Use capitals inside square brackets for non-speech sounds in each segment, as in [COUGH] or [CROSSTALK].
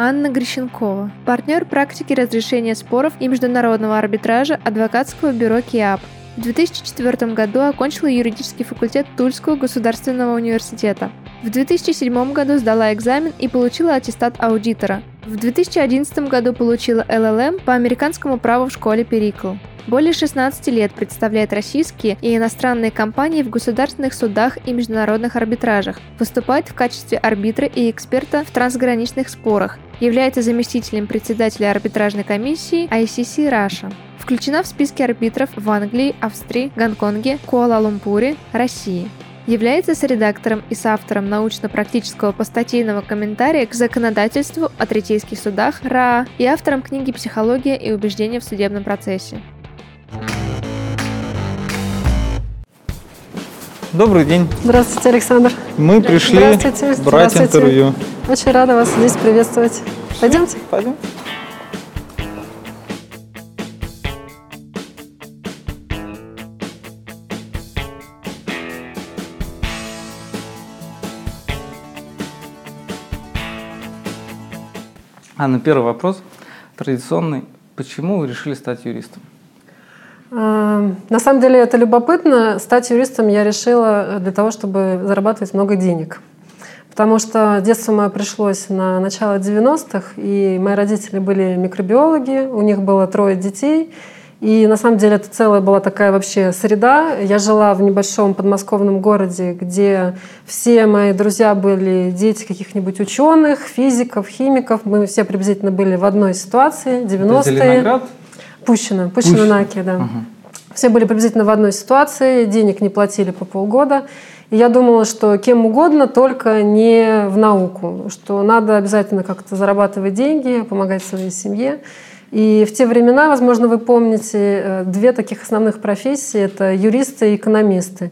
Анна Грищенкова, партнер практики разрешения споров и международного арбитража адвокатского бюро КИАП. В 2004 году окончила юридический факультет Тульского государственного университета. В 2007 году сдала экзамен и получила аттестат аудитора. В 2011 году получила ЛЛМ по американскому праву в школе Перикл. Более 16 лет представляет российские и иностранные компании в государственных судах и международных арбитражах, выступает в качестве арбитра и эксперта в трансграничных спорах, является заместителем председателя арбитражной комиссии ICC Russia. Включена в списки арбитров в Англии, Австрии, Гонконге, Куала-Лумпуре, России является соредактором и соавтором научно-практического постатейного комментария к законодательству о третейских судах РАА и автором книги «Психология и убеждения в судебном процессе». Добрый день. Здравствуйте, Александр. Мы пришли Здравствуйте. брать Здравствуйте. интервью. Очень рада вас здесь приветствовать. Пойдемте? Пойдем. Анна, первый вопрос, традиционный. Почему вы решили стать юристом? А, на самом деле это любопытно. Стать юристом я решила для того, чтобы зарабатывать много денег. Потому что детство мое пришлось на начало 90-х, и мои родители были микробиологи, у них было трое детей. И на самом деле это целая была такая вообще среда. Я жила в небольшом подмосковном городе, где все мои друзья были дети каких-нибудь ученых, физиков, химиков. Мы все приблизительно были в одной ситуации, 90-е. Пущино, Пущино на Оке, да. Угу. Все были приблизительно в одной ситуации, денег не платили по полгода. И я думала, что кем угодно, только не в науку, что надо обязательно как-то зарабатывать деньги, помогать своей семье. И в те времена, возможно, вы помните, э, две таких основных профессии — это юристы и экономисты.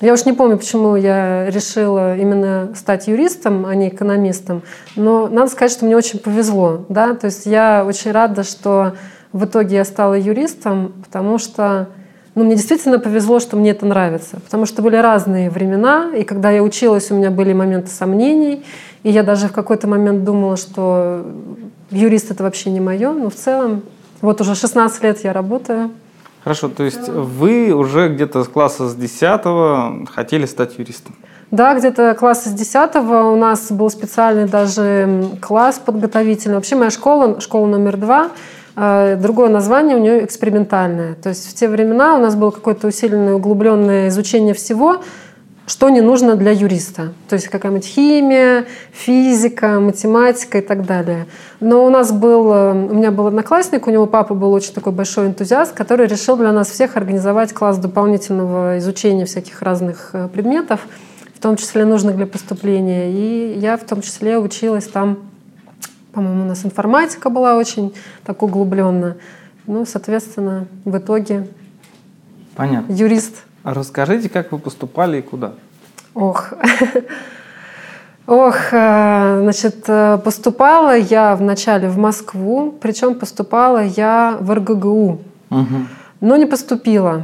Я уж не помню, почему я решила именно стать юристом, а не экономистом, но надо сказать, что мне очень повезло. Да? То есть я очень рада, что в итоге я стала юристом, потому что ну, мне действительно повезло, что мне это нравится. Потому что были разные времена, и когда я училась, у меня были моменты сомнений, и я даже в какой-то момент думала, что юрист это вообще не мое, но в целом вот уже 16 лет я работаю. Хорошо, то есть вы уже где-то с класса с 10 хотели стать юристом? Да, где-то класса с 10 у нас был специальный даже класс подготовительный. Вообще моя школа, школа номер два, а, другое название у нее экспериментальное. То есть в те времена у нас было какое-то усиленное, углубленное изучение всего, что не нужно для юриста. То есть какая-нибудь химия, физика, математика и так далее. Но у нас был, э, у меня был одноклассник, у него папа был очень такой большой энтузиаст, который решил для нас всех организовать класс дополнительного изучения всяких разных э, предметов, в том числе нужных для поступления. И я в том числе училась там по-моему, у нас информатика была очень так углубленно. Ну, соответственно, в итоге Понятно. юрист. А расскажите, как вы поступали и куда? Ох, Ох, э, значит, э, поступала я вначале в Москву, причем поступала я в РГГУ, угу. но не поступила.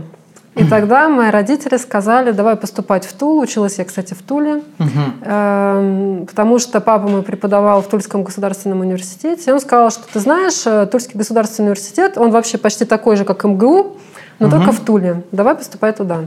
И тогда мои родители сказали, давай поступать в Тулу. Училась я, кстати, в Туле, угу. потому что папа мой преподавал в Тульском государственном университете. И он сказал, что ты знаешь, э, Тульский государственный университет, он вообще почти такой же, как МГУ, но угу. только в Туле. Давай поступай туда.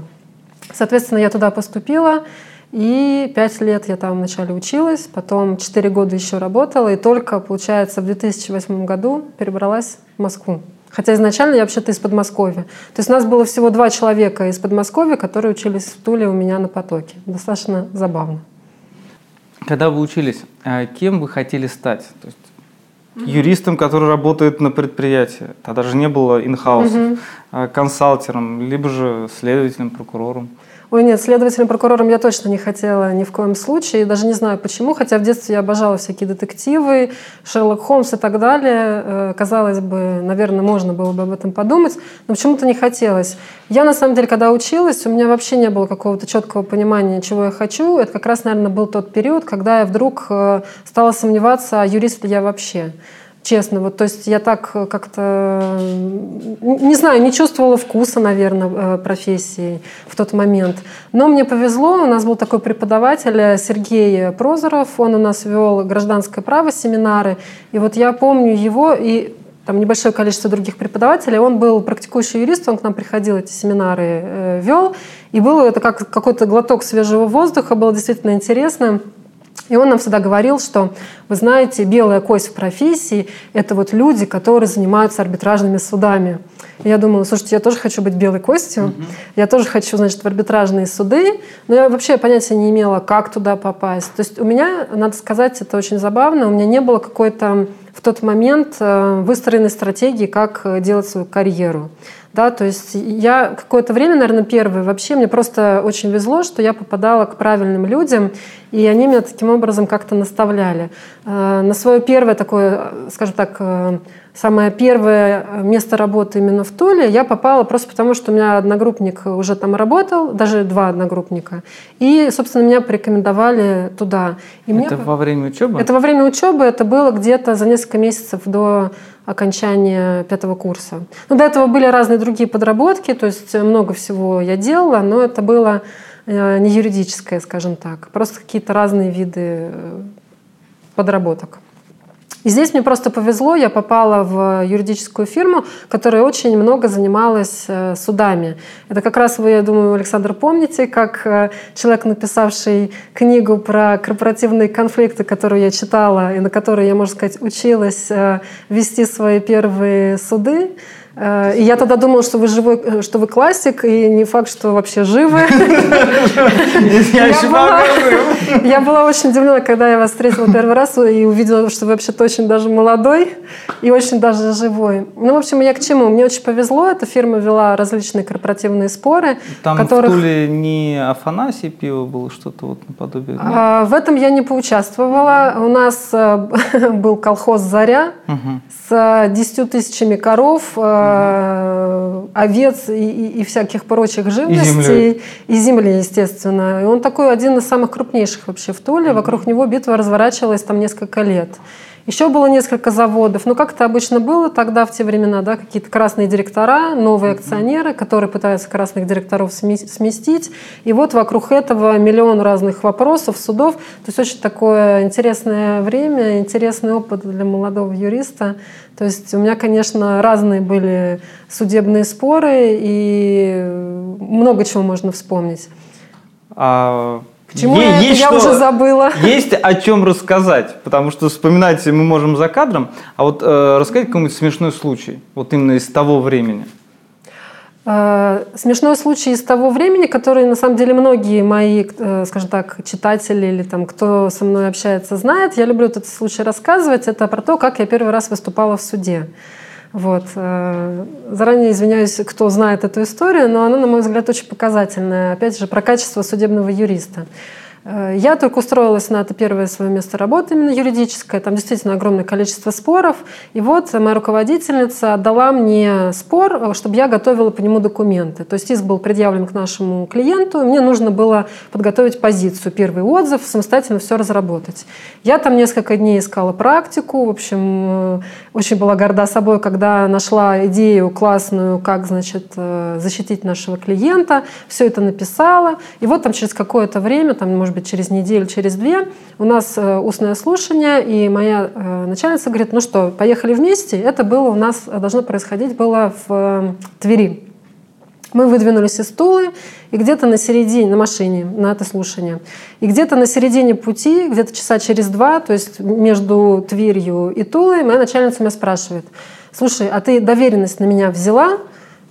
Соответственно, я туда поступила. И пять лет я там вначале училась, потом четыре года еще работала, и только, получается, в 2008 году перебралась в Москву. Хотя изначально я вообще-то из Подмосковья. То есть у нас было всего два человека из Подмосковья, которые учились в Туле у меня на потоке. Достаточно забавно. Когда вы учились, а кем вы хотели стать? То есть юристом, который работает на предприятии. Тогда же не было инхаус, угу. консалтером, либо же следователем, прокурором. Ой, нет, следователем, прокурором я точно не хотела ни в коем случае. Даже не знаю почему, хотя в детстве я обожала всякие детективы, Шерлок Холмс и так далее. Э, казалось бы, наверное, можно было бы об этом подумать, но почему-то не хотелось. Я, на самом деле, когда училась, у меня вообще не было какого-то четкого понимания, чего я хочу. Это как раз, наверное, был тот период, когда я вдруг э, стала сомневаться, а юрист ли я вообще. Честно, вот, то есть я так как-то, не знаю, не чувствовала вкуса, наверное, э, профессии в тот момент. Но мне повезло, у нас был такой преподаватель э, Сергей Прозоров, он у нас вел гражданское право семинары, и вот я помню его, и там небольшое количество других преподавателей. Он был практикующий юрист, он к нам приходил, эти семинары э, вел. И было это как какой-то глоток свежего воздуха, было действительно интересно. И он нам всегда говорил, что, вы знаете, белая кость в профессии – это вот люди, которые занимаются арбитражными судами. И я думала, слушайте, я тоже хочу быть белой костью, mm-hmm. я тоже хочу, значит, в арбитражные суды, но я вообще понятия не имела, как туда попасть. То есть у меня, надо сказать, это очень забавно, у меня не было какой-то в тот момент э, выстроенной стратегии, как э, делать свою карьеру. Да, то есть я какое-то время, наверное, первое, вообще мне просто очень везло, что я попадала к правильным людям, и они меня таким образом как-то наставляли. Э, на свое первое такое, скажем так, э, самое первое место работы именно в Туле я попала просто потому, что у меня одногруппник уже там работал, даже два одногруппника. И, собственно, меня порекомендовали туда. И это мне... во время учебы? Это во время учебы. Это было где-то за несколько месяцев до окончания пятого курса. Ну, до этого были разные другие подработки, то есть много всего я делала, но это было э, не юридическое, скажем так, просто какие-то разные виды э, подработок. И здесь мне просто повезло, я попала в юридическую фирму, которая очень много занималась э, судами. Это как раз вы, я думаю, Александр, помните, как э, человек, написавший книгу про корпоративные конфликты, которую я читала и на которой я, можно сказать, училась э, вести свои первые суды, и я тогда думала, что вы живой, э, что вы классик, и не факт, что вообще живы. [LAUGHS] [LAUGHS] Я была очень удивлена, когда я вас встретила первый раз и увидела, что вы вообще-то очень даже молодой и очень даже живой. Ну, в общем, я к чему? Мне очень повезло. Эта фирма вела различные корпоративные споры. Там в Туле не Афанасий пиво было, что-то вот наподобие? А, в этом я не поучаствовала. У нас э, [LAUGHS] был колхоз «Заря» с 10 тысячами коров, угу. овец и, и, и всяких прочих живностей. И, и земли, естественно. И он такой один из самых крупнейших вообще в Туле. Угу. Вокруг него битва разворачивалась там несколько лет. Еще было несколько заводов. Но как это обычно было тогда, в те времена, да, какие-то красные директора, новые акционеры, которые пытаются красных директоров сместить. И вот вокруг этого миллион разных вопросов, судов. То есть очень такое интересное время, интересный опыт для молодого юриста. То есть у меня, конечно, разные были судебные споры, и много чего можно вспомнить. А к чему е- есть я что, уже забыла. [LAUGHS] Есть о чем рассказать, потому что вспоминать мы можем за кадром. А вот э, рассказать какой-нибудь смешной случай, вот именно из того времени. Э, смешной случай из того времени, который на самом деле многие мои, э, скажем так, читатели или там кто со мной общается, знает. Я люблю этот случай рассказывать. Это про то, как я первый раз выступала в суде. Вот. Э, заранее извиняюсь, кто знает эту историю, но она, на мой взгляд, очень показательная. Опять же, про качество судебного юриста. Э, я только устроилась на это первое свое место работы, именно юридическое. Там действительно огромное количество споров. И вот моя руководительница отдала мне спор, чтобы я готовила по нему документы. То есть иск был предъявлен к нашему клиенту, мне нужно было подготовить позицию, первый отзыв, самостоятельно все разработать. Я там несколько дней искала практику. В общем, э, очень была горда собой, когда нашла идею классную, как, значит, э, защитить нашего клиента. Все это написала. И вот там через какое-то время, там, может может быть, через неделю, через две, у нас э, устное слушание, и моя э, начальница говорит, ну что, поехали вместе. Это было у нас, э, должно происходить было в Твери. Мы выдвинулись из Тулы, и где-то на середине, на машине, на это слушание, и где-то на середине пути, где-то часа через два, то есть между Тверью и Тулой, моя начальница меня спрашивает, слушай, а ты доверенность на меня взяла?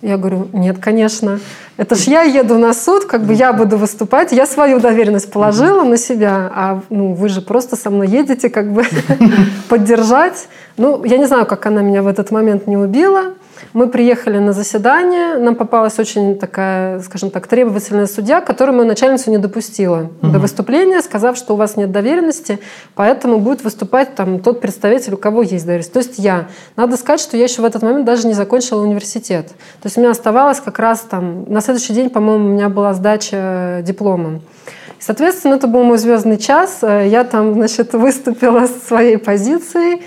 Я говорю, нет, конечно. Это ж я еду на суд, как бы я буду выступать, я свою доверенность положила на себя, а ну, вы же просто со мной едете, как бы [LAUGHS] поддержать. Ну, я не знаю, как она меня в этот момент не убила. Мы приехали на заседание, нам попалась очень такая, скажем так, требовательная судья, которую мою начальницу не допустила угу. до выступления, сказав, что у вас нет доверенности, поэтому будет выступать там тот представитель, у кого есть доверенность. То есть я. Надо сказать, что я еще в этот момент даже не закончила университет. То есть у меня оставалось как раз там, на следующий день, по-моему, у меня была сдача диплома. Соответственно, это был мой звездный час. Я там, значит, выступила с своей позицией,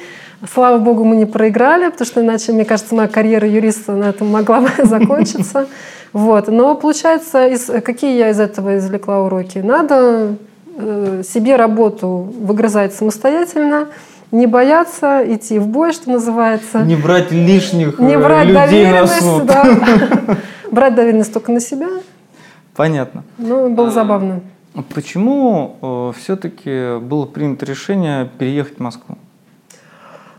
Слава богу, мы не проиграли, потому что иначе, мне кажется, моя карьера юриста на этом могла бы [LAUGHS] закончиться. Вот. Но получается, из, какие я из этого извлекла уроки? Надо э, себе работу выгрызать самостоятельно, не бояться идти в бой, что называется. Не брать лишних не э, брать людей на суд. да. [LAUGHS] Брать доверенность только на себя. Понятно. Ну, было забавно. Почему все-таки было принято решение переехать в Москву?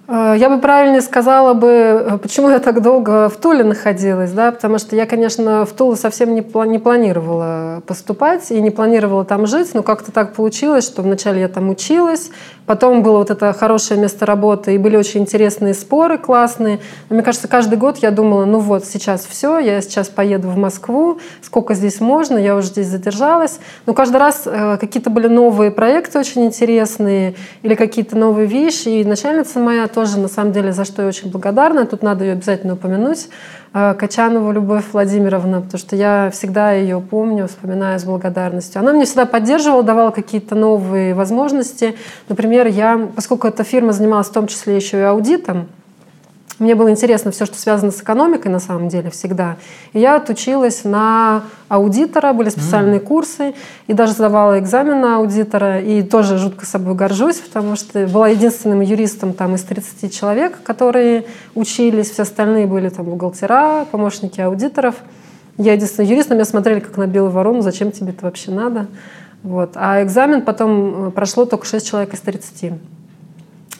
Э, Я бы правильнее сказала бы, э, почему я так долго в Туле находилась, да, потому что я, конечно, в Тулу совсем не, пла- не планировала поступать и не планировала там жить, но как-то так получилось, что вначале я там училась, потом было вот это хорошее место работы, и были очень интересные споры, классные. Но мне кажется, каждый год я думала, ну вот, сейчас все, я сейчас поеду в Москву, сколько здесь можно, я уже здесь задержалась. Но каждый раз э, какие-то были новые проекты очень интересные или какие-то новые вещи, и начальница моя тоже, на самом деле, за что я очень благодарна. Тут надо ее обязательно упомянуть. Э, Качанова Любовь Владимировна, потому что я всегда ее помню, вспоминаю с благодарностью. Она мне всегда поддерживала, давала какие-то новые возможности. Например, я, поскольку эта фирма занималась в том числе еще и аудитом, мне было интересно все, что связано с экономикой на самом деле всегда. И я отучилась на аудитора, были специальные курсы, и даже сдавала экзамен на аудитора, и тоже жутко собой горжусь, потому что была единственным юристом там из 30 человек, которые учились, все остальные были там бухгалтера, помощники аудиторов. Я единственный юрист, на меня смотрели как на белую ворону, зачем тебе это вообще надо. Вот. А экзамен потом э, прошло только 6 человек из 30.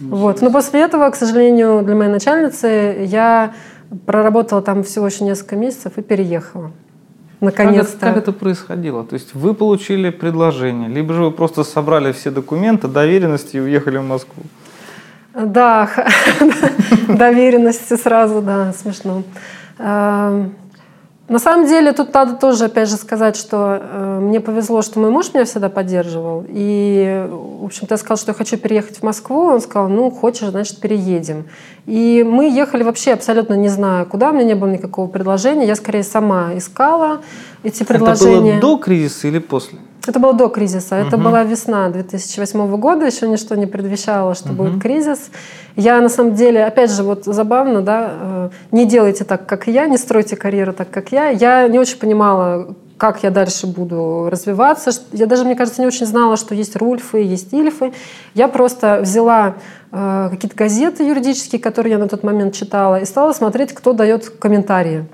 Вот. Но после этого, к сожалению, для моей начальницы я проработала там всего еще несколько месяцев и переехала. Наконец-то. Как это, как это происходило? То есть вы получили предложение, либо же вы просто собрали все документы, доверенности и уехали в Москву? Да, [LAUGHS] доверенности сразу, да, смешно. На самом деле тут надо тоже, опять же, сказать, что э, мне повезло, что мой муж меня всегда поддерживал. И, в общем-то, я сказала, что я хочу переехать в Москву. Он сказал, ну, хочешь, значит, переедем. И мы ехали вообще абсолютно не зная куда. У меня не было никакого предложения. Я, скорее, сама искала эти предложения. Это было до кризиса или после? Это было до кризиса. Это была весна 2008 года. Еще ничто не предвещало, что будет кризис. Я на самом деле, опять же, вот забавно, да, э, не делайте так, как я, не стройте карьеру так, как я. Я не очень понимала, как я дальше буду развиваться. Я даже, мне кажется, не очень знала, что есть рульфы, есть ильфы. Я просто взяла э, какие-то газеты юридические, которые я на тот момент читала, и стала смотреть, кто дает комментарии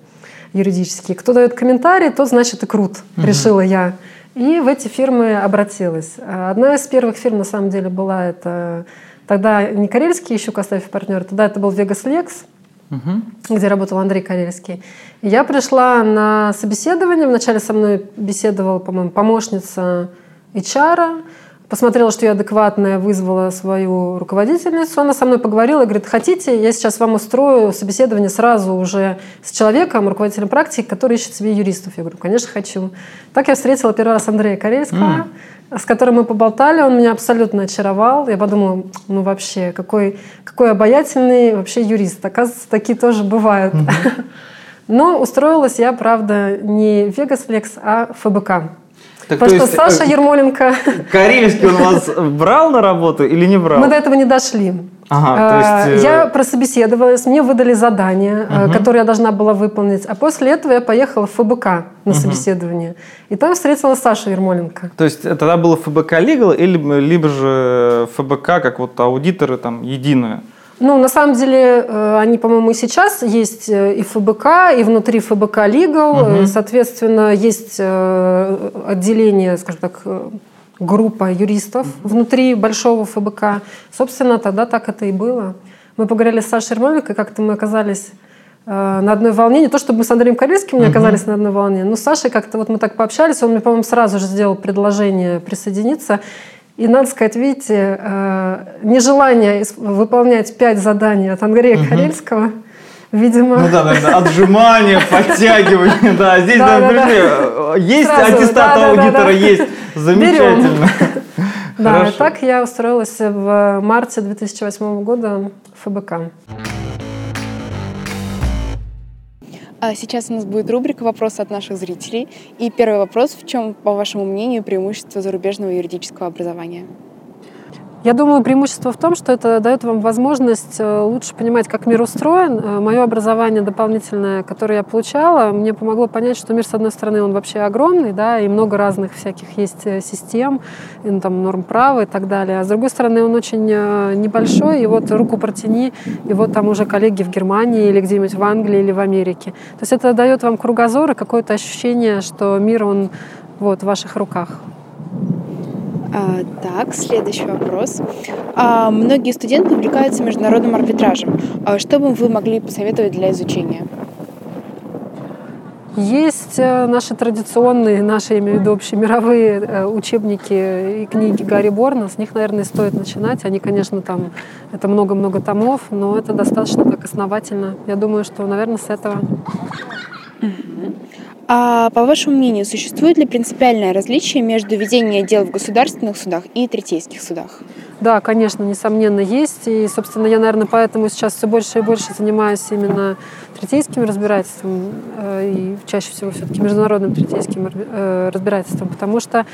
юридические. Кто дает комментарии, тот значит и крут, решила я. И в эти фирмы обратилась. Одна из первых фирм, на самом деле, была это тогда не Карельский еще Костаев партнер, тогда это был Vegas Lex, где работал Андрей Карельский. И я пришла на собеседование. Вначале со мной беседовала, по-моему, помощница HR, посмотрела, что я адекватная, вызвала свою руководительницу. Она со мной поговорила и говорит, хотите, я сейчас вам устрою собеседование сразу уже с человеком, руководителем практики, который ищет себе юристов. Я говорю, конечно, хочу. Так я встретила первый раз Андрея Карельского, с которым мы поболтали. Он меня абсолютно очаровал. Я подумала, ну вообще, какой, какой обаятельный вообще юрист. Оказывается, такие тоже бывают. [LAUGHS] Но устроилась я, правда, не в Vegas Lex, а в ФБК. Так, Потому то что есть, Саша э, Ермоленко... Карельский он вас брал на работу или не брал? Мы до этого не дошли. Ага, А, то есть, э, Я прособеседовалась, мне выдали задание, э, которое я должна была выполнить. А после этого я поехала в ФБК на собеседование. И там встретила Сашу Ермоленко. То есть тогда было ФБК Legal или либо же ФБК как вот аудиторы там единое? Ну, на самом деле, э, они, по-моему, и сейчас есть э, и ФБК, и внутри ФБК Legal. Э, Соответственно, есть отделение, скажем так, группа юристов внутри большого ФБК. Собственно, тогда так это и было. Мы поговорили с Сашей Ермоленко, как-то мы оказались на одной волне. Не то, чтобы мы с Андреем Корейским не оказались на одной волне, но с Сашей как-то вот мы так пообщались. Он мне, по-моему, сразу же сделал предложение присоединиться. И надо сказать, видите, э, нежелание выполнять пять заданий от Андрея Карельского, видимо, Ну да, наверное, отжимания, [LAUGHS] подтягивания, да. Здесь, Да, да, да, есть Сразу, аттестат да, да, да, аудитора, да. есть. Замечательно. [LAUGHS] да, так я устроилась в марте 2008 года в ФБК. А сейчас у нас будет рубрика «Вопросы от наших зрителей». И первый вопрос. В чем, по вашему мнению, преимущество зарубежного юридического образования? Я думаю, преимущество в том, что это дает вам возможность э, лучше понимать, как мир устроен. Э, Мое образование дополнительное, которое я получала, мне помогло понять, что мир, с одной стороны, он вообще огромный, да, и много разных всяких есть э, систем, и, ну, там, норм права и так далее. А с другой стороны, он очень небольшой, и вот руку протяни, и вот там уже коллеги в Германии или где-нибудь в Англии или в Америке. То есть это дает вам кругозор и какое-то ощущение, что мир, он вот в ваших руках. А, так, следующий вопрос. А, многие студенты увлекаются международным арбитражем. А что бы вы могли посоветовать для изучения? Есть э, наши традиционные, наши, я имею в виду, общемировые э, учебники и книги Гарри Борна. С них, наверное, стоит начинать. Они, конечно, там, это много-много томов, но это достаточно так основательно. Я думаю, что, наверное, с этого. А по вашему мнению, существует ли принципиальное различие между ведением дел в государственных судах и третейских судах? Да, конечно, несомненно, есть. И, собственно, я, наверное, поэтому сейчас все больше и больше занимаюсь именно третейским разбирательством э, и чаще всего все-таки международным третейским э, разбирательством, потому что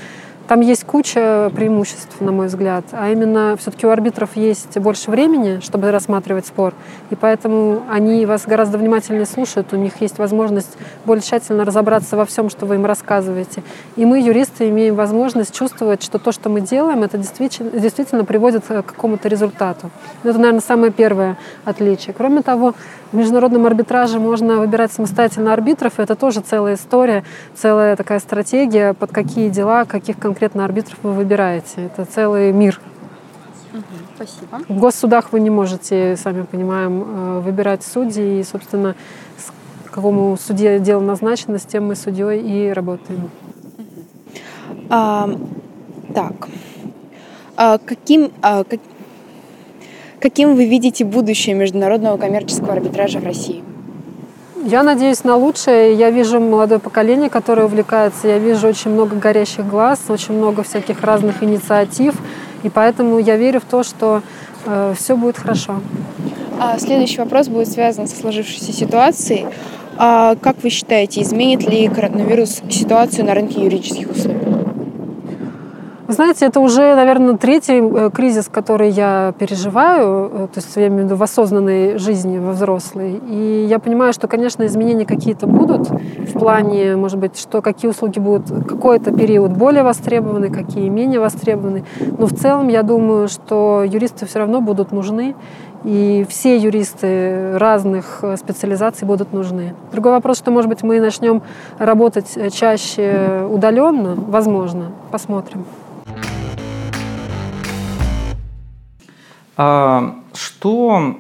там есть куча преимуществ, на мой взгляд, а именно все-таки у арбитров есть больше времени, чтобы рассматривать спор, и поэтому они вас гораздо внимательнее слушают, у них есть возможность более тщательно разобраться во всем, что вы им рассказываете. И мы, юристы, имеем возможность чувствовать, что то, что мы делаем, это действительно, действительно приводит к какому-то результату. Это, наверное, самое первое отличие. Кроме того, в международном арбитраже можно выбирать самостоятельно арбитров, и это тоже целая история, целая такая стратегия, под какие дела, каких конкретно арбитров вы выбираете. Это целый мир. спасибо. В госсудах вы не можете, сами понимаем, э, выбирать судей, и, собственно, с какому суде дело назначено, с тем мы судьей и работаем. А, так. А, каким, а, как, Каким вы видите будущее международного коммерческого арбитража в России? Я надеюсь на лучшее. Я вижу молодое поколение, которое увлекается. Я вижу очень много горящих глаз, очень много всяких разных инициатив. И поэтому я верю в то, что э, все будет хорошо. А следующий вопрос будет связан со сложившейся ситуацией. А как вы считаете, изменит ли коронавирус ситуацию на рынке юридических услуг? Вы знаете, это уже, наверное, третий э, кризис, который я переживаю, э, то есть я имею в виду в осознанной жизни, во взрослой. И я понимаю, что, конечно, изменения какие-то будут в плане, может быть, что какие услуги будут какой-то период более востребованы, какие менее востребованы. Но в целом я думаю, что юристы все равно будут нужны, и все юристы разных э, специализаций будут нужны. Другой вопрос, что, может быть, мы начнем работать чаще удаленно, возможно, посмотрим. Что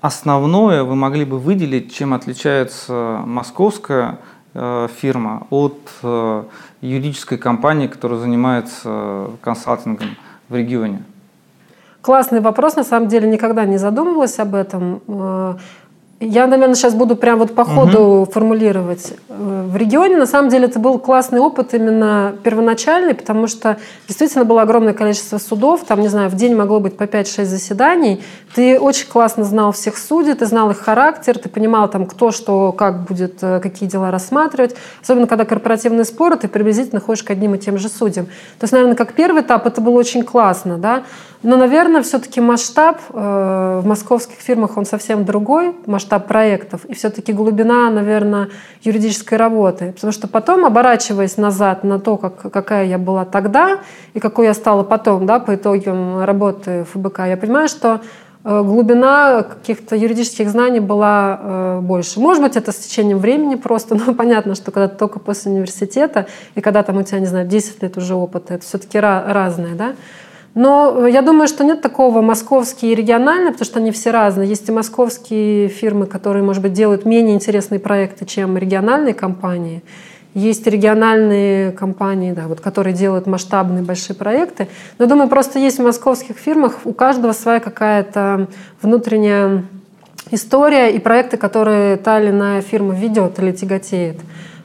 основное вы могли бы выделить, чем отличается московская э, фирма от э, юридической компании, которая занимается консалтингом в регионе? Классный вопрос, на самом деле никогда не задумывалась об этом. Я, наверное, сейчас буду прям вот по ходу угу. формулировать. Э, в регионе, на самом деле, это был классный опыт именно первоначальный, потому что действительно было огромное количество судов, там, не знаю, в день могло быть по 5-6 заседаний. Ты очень классно знал всех судей, ты знал их характер, ты понимал, там, кто что, как будет, э, какие дела рассматривать. Особенно, когда корпоративные споры, ты приблизительно ходишь к одним и тем же судьям. То есть, наверное, как первый этап это было очень классно, да. Но, наверное, все-таки масштаб э, в московских фирмах, он совсем другой, масштаб проектов, и все-таки глубина, наверное, юридической работы. Потому что потом, оборачиваясь назад на то, как, какая я была тогда и какой я стала потом, да, по итогам работы ФБК, я понимаю, что э, глубина каких-то юридических знаний была э, больше. Может быть, это с течением времени просто, [LAUGHS] но понятно, что когда только после университета, и когда там у тебя, не знаю, 10 лет уже опыта, это все-таки разное, да, но я думаю, что нет такого московский и региональный, потому что они все разные. Есть и московские фирмы, которые, может быть, делают менее интересные проекты, чем региональные компании. Есть региональные компании, да, вот, которые делают масштабные большие проекты. Но думаю, просто есть в московских фирмах у каждого своя какая-то внутренняя история и проекты, которые та или иная фирма ведет или тяготеет.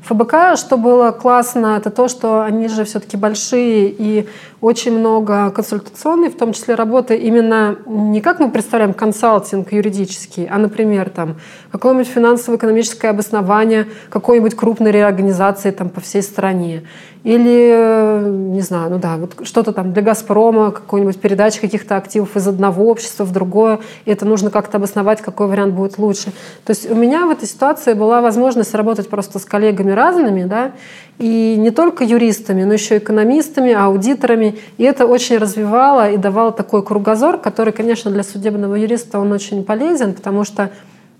ФБК, что было классно, это то, что они же все-таки большие и очень много консультационной, в том числе работы именно не как мы представляем консалтинг юридический, а, например, там какое-нибудь финансово-экономическое обоснование какой-нибудь крупной реорганизации там по всей стране. Или, не знаю, ну да, вот что-то там для «Газпрома», какой-нибудь передача каких-то активов из одного общества в другое, и это нужно как-то обосновать, какой вариант будет лучше. То есть у меня в этой ситуации была возможность работать просто с коллегами разными, да, и не только юристами, но еще экономистами, аудиторами. И это очень развивало и давало такой кругозор, который, конечно, для судебного юриста он очень полезен, потому что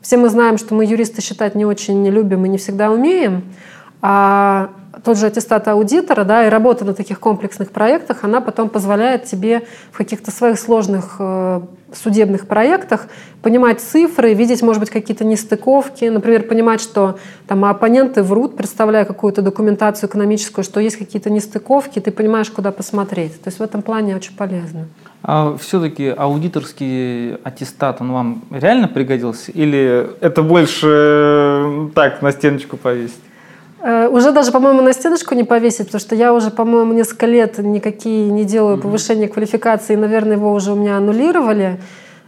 все мы знаем, что мы юристы считать не очень любим и не всегда умеем. А тот же аттестат аудитора, да, и работа на таких комплексных проектах, она потом позволяет тебе в каких-то своих сложных э, судебных проектах понимать цифры, видеть, может быть, какие-то нестыковки, например, понимать, что там оппоненты врут, представляя какую-то документацию экономическую, что есть какие-то нестыковки, ты понимаешь, куда посмотреть. То есть в этом плане очень полезно. А все-таки аудиторский аттестат, он вам реально пригодился? Или это больше э, так, на стеночку повесить? Уже даже, по-моему, на стеночку не повесить, потому что я уже, по-моему, несколько лет никакие не делаю повышения квалификации, и, наверное, его уже у меня аннулировали.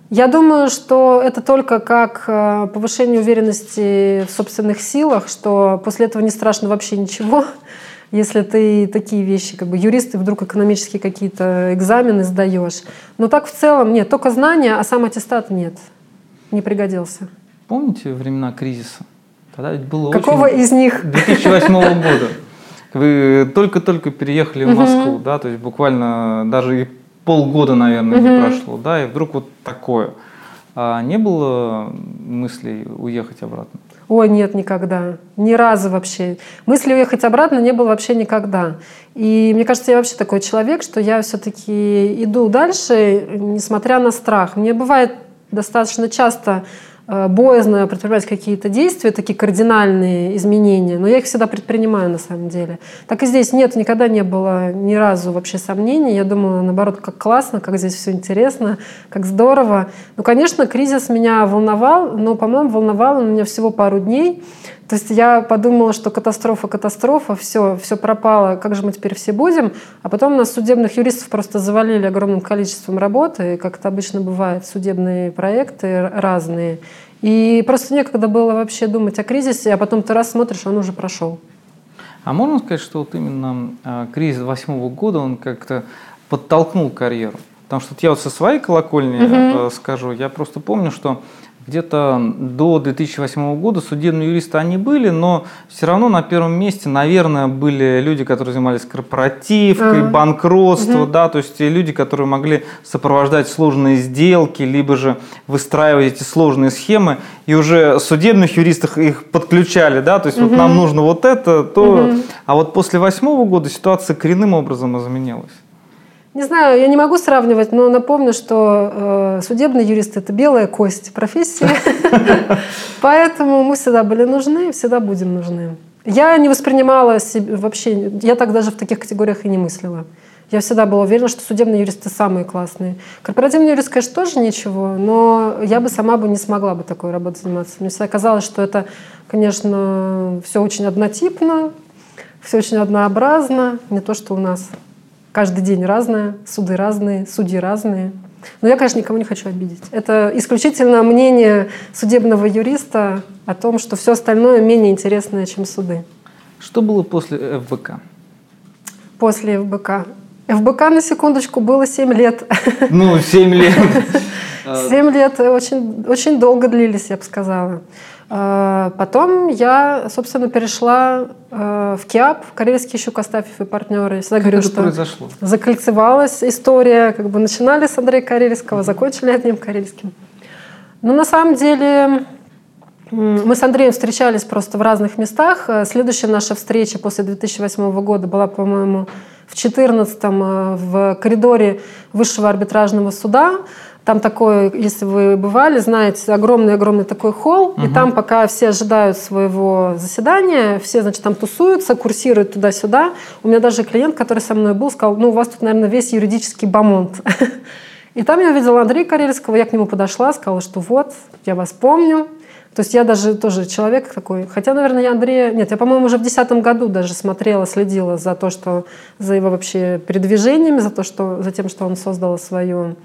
Я думаю, что это только как э, повышение уверенности в собственных силах, что после этого не страшно вообще ничего, [LAUGHS] если ты такие вещи, как бы юристы вдруг экономические какие-то экзамены сдаешь. Но так в целом нет, только знания, а сам аттестат нет, не пригодился. Помните времена кризиса? Тогда ведь было Какого очень... из них? 2008 [LAUGHS] года. Вы только-только переехали в Москву, да, то есть буквально даже и полгода, наверное, не прошло, да, и вдруг вот такое. А не было мыслей уехать обратно? Ой, нет, никогда. Ни разу вообще. Мысли уехать обратно не было вообще никогда. И мне кажется, я вообще такой человек, что я все-таки иду дальше, несмотря на страх. Мне бывает достаточно часто боязно предпринимать какие-то действия, такие кардинальные изменения, но я их всегда предпринимаю на самом деле. Так и здесь нет, никогда не было ни разу вообще сомнений. Я думала, наоборот, как классно, как здесь все интересно, как здорово. Ну, конечно, кризис меня волновал, но, по-моему, волновал он меня всего пару дней. То есть я подумала, что катастрофа, катастрофа, все, все пропало, как же мы теперь все будем. А потом нас судебных юристов просто завалили огромным количеством работы, как это обычно бывает, судебные проекты разные. И просто некогда было вообще думать о кризисе, а потом ты раз смотришь, он уже прошел. А можно сказать, что вот именно а, кризис восьмого года, он как-то подтолкнул карьеру? Потому что вот я вот со своей колокольни угу. скажу, я просто помню, что где-то до 2008 года судебные юристы они были, но все равно на первом месте, наверное, были люди, которые занимались корпоративкой, uh-huh. банкротством, uh-huh. да, то есть те люди, которые могли сопровождать сложные сделки, либо же выстраивать эти сложные схемы, и уже судебных юристов их подключали, да, то есть uh-huh. вот нам нужно вот это, то, uh-huh. а вот после восьмого года ситуация коренным образом изменилась. Не знаю, я не могу сравнивать, но напомню, что э, судебный юрист – это белая кость профессии. [LAUGHS] Поэтому мы всегда были нужны, всегда будем нужны. Я не воспринимала себе вообще, я так даже в таких категориях и не мыслила. Я всегда была уверена, что судебные юристы самые классные. Корпоративный юрист, конечно, тоже ничего, но я бы сама бы не смогла бы такой работой заниматься. Мне всегда казалось, что это, конечно, все очень однотипно, все очень однообразно, не то, что у нас Каждый день разное, суды разные, судьи разные. Но я, конечно, никому не хочу обидеть. Это исключительно мнение судебного юриста о том, что все остальное менее интересное, чем суды. Что было после ФБК? После ФБК. ФБК, на секундочку, было 7 лет. Ну, 7 лет. [LAUGHS] 7 лет очень, очень долго длились, я бы сказала. А, потом я, собственно, перешла э, в КИАП, Карельский щук Астафьев и партнеры. Всегда как говорю, это что произошло? закольцевалась история. Как бы начинали с Андрея Карельского, закончили одним Карельским. Но на самом деле мы с Андреем встречались просто в разных местах. Э, следующая наша встреча после 2008 года была, по-моему, в 2014 э, в коридоре Высшего арбитражного суда. Там такой, если вы бывали, знаете, огромный-огромный такой холл, угу. и там пока все ожидают своего заседания, все, значит, там тусуются, курсируют туда-сюда. У меня даже клиент, который со мной был, сказал, ну, у вас тут, наверное, весь юридический бомонд. [LAUGHS] И там я увидела Андрея Карельского, я к нему подошла, сказала, что вот, я вас помню, То есть я даже тоже человек такой. Хотя, наверное, я Андрея... Нет, я, по-моему, уже в 2010 году даже смотрела, следила за то, что... За его вообще передвижениями, за, то, что, за тем, что он создал свою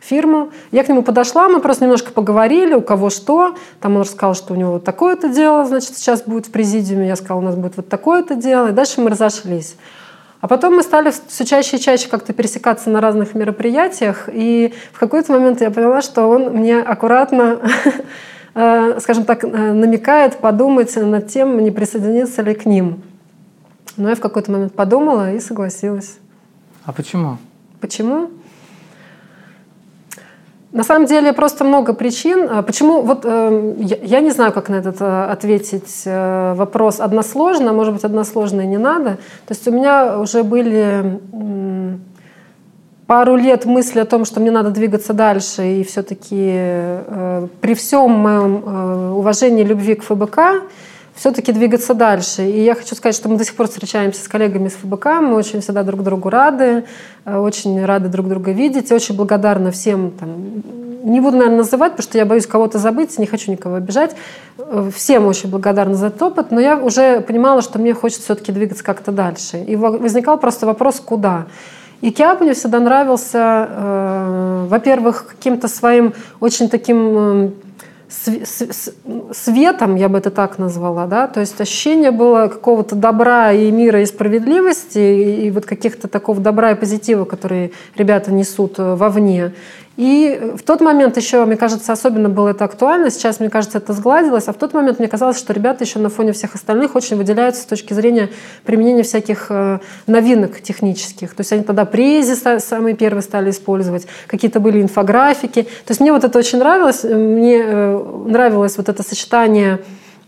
фирму. Я к нему подошла, мы просто немножко поговорили, у кого что. Там он рассказал, что у него вот такое-то дело, значит, сейчас будет в президиуме. Я сказала, у нас будет вот такое-то дело. И дальше мы разошлись. А потом мы стали все чаще и чаще как-то пересекаться на разных мероприятиях. И в какой-то момент я поняла, что он мне аккуратно, [LAUGHS] скажем так, э, намекает подумать над тем, не присоединиться ли к ним. Но я в какой-то момент подумала и согласилась. А почему? Почему? На самом деле просто много причин. А почему? Вот э, я, не знаю, как на этот э, ответить э, вопрос односложно. Может быть, односложно и не надо. То есть у меня уже были пару лет мысли о том, что мне надо двигаться дальше, и все-таки при всем моем уважении любви к ФБК все-таки двигаться дальше. И я хочу сказать, что мы до сих пор встречаемся с коллегами из ФБК, мы очень всегда друг другу рады, э, очень рады друг друга видеть, очень благодарна всем, там, не буду, наверное, называть, потому что я боюсь кого-то забыть, не хочу никого обижать. Э, всем очень благодарна за этот опыт, но я уже понимала, что мне хочется все-таки двигаться как-то дальше. И возникал просто вопрос, куда. И Киап мне всегда нравился, э, во-первых, каким-то своим очень таким э, светом, я бы это так назвала, да, то есть ощущение было какого-то добра и мира и справедливости, и, и вот каких-то такого добра и позитива, которые ребята несут э, вовне. И в тот момент еще, мне кажется, особенно было это актуально. Сейчас, мне кажется, это сгладилось. А в тот момент мне казалось, что ребята еще на фоне всех остальных очень выделяются с точки зрения применения всяких э, новинок технических. То есть они тогда прези самые первые стали использовать, какие-то были инфографики. То есть мне вот это очень нравилось. Мне э, нравилось вот это сочетание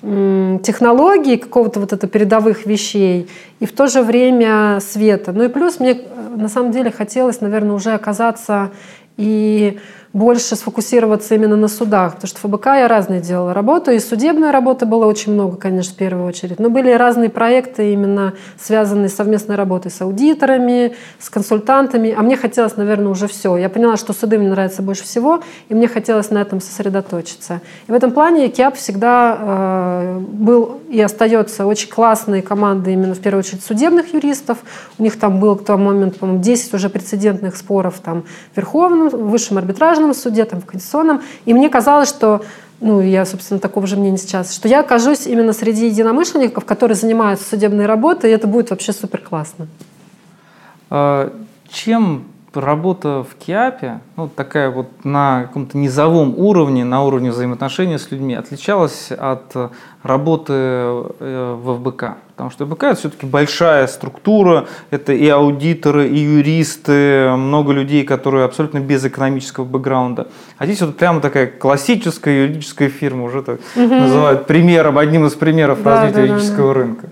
технологий, какого-то вот это передовых вещей, и в то же время света. Ну и плюс мне э, на самом деле хотелось, наверное, уже оказаться и больше сфокусироваться именно на судах, потому что ФБК я разные делала работу, и судебной работы было очень много, конечно, в первую очередь, но были разные проекты именно связанные с совместной работой с аудиторами, с консультантами, а мне хотелось, наверное, уже все. Я поняла, что суды мне нравятся больше всего, и мне хотелось на этом сосредоточиться. И в этом плане КИАП всегда э, был и остается очень классной командой именно в первую очередь судебных юристов. У них там был к тому моменту, по-моему, 10 уже прецедентных споров там, в Верховном, в Высшем арбитражном арбитражном суде, там, в конституционном. И мне казалось, что ну, я, собственно, такого же мнения сейчас, что я окажусь именно среди единомышленников, которые занимаются судебной работой, и это будет вообще супер классно. А, чем работа в КИАПе, ну, такая вот на каком-то низовом уровне, на уровне взаимоотношений с людьми, отличалась от работы э, в ФБК? Потому что ФБК это все-таки большая структура, это и аудиторы, и юристы, много людей, которые абсолютно без экономического бэкграунда. А здесь вот прямо такая классическая юридическая фирма, уже так угу. называют примером, одним из примеров да, развития да, юридического да, да. рынка.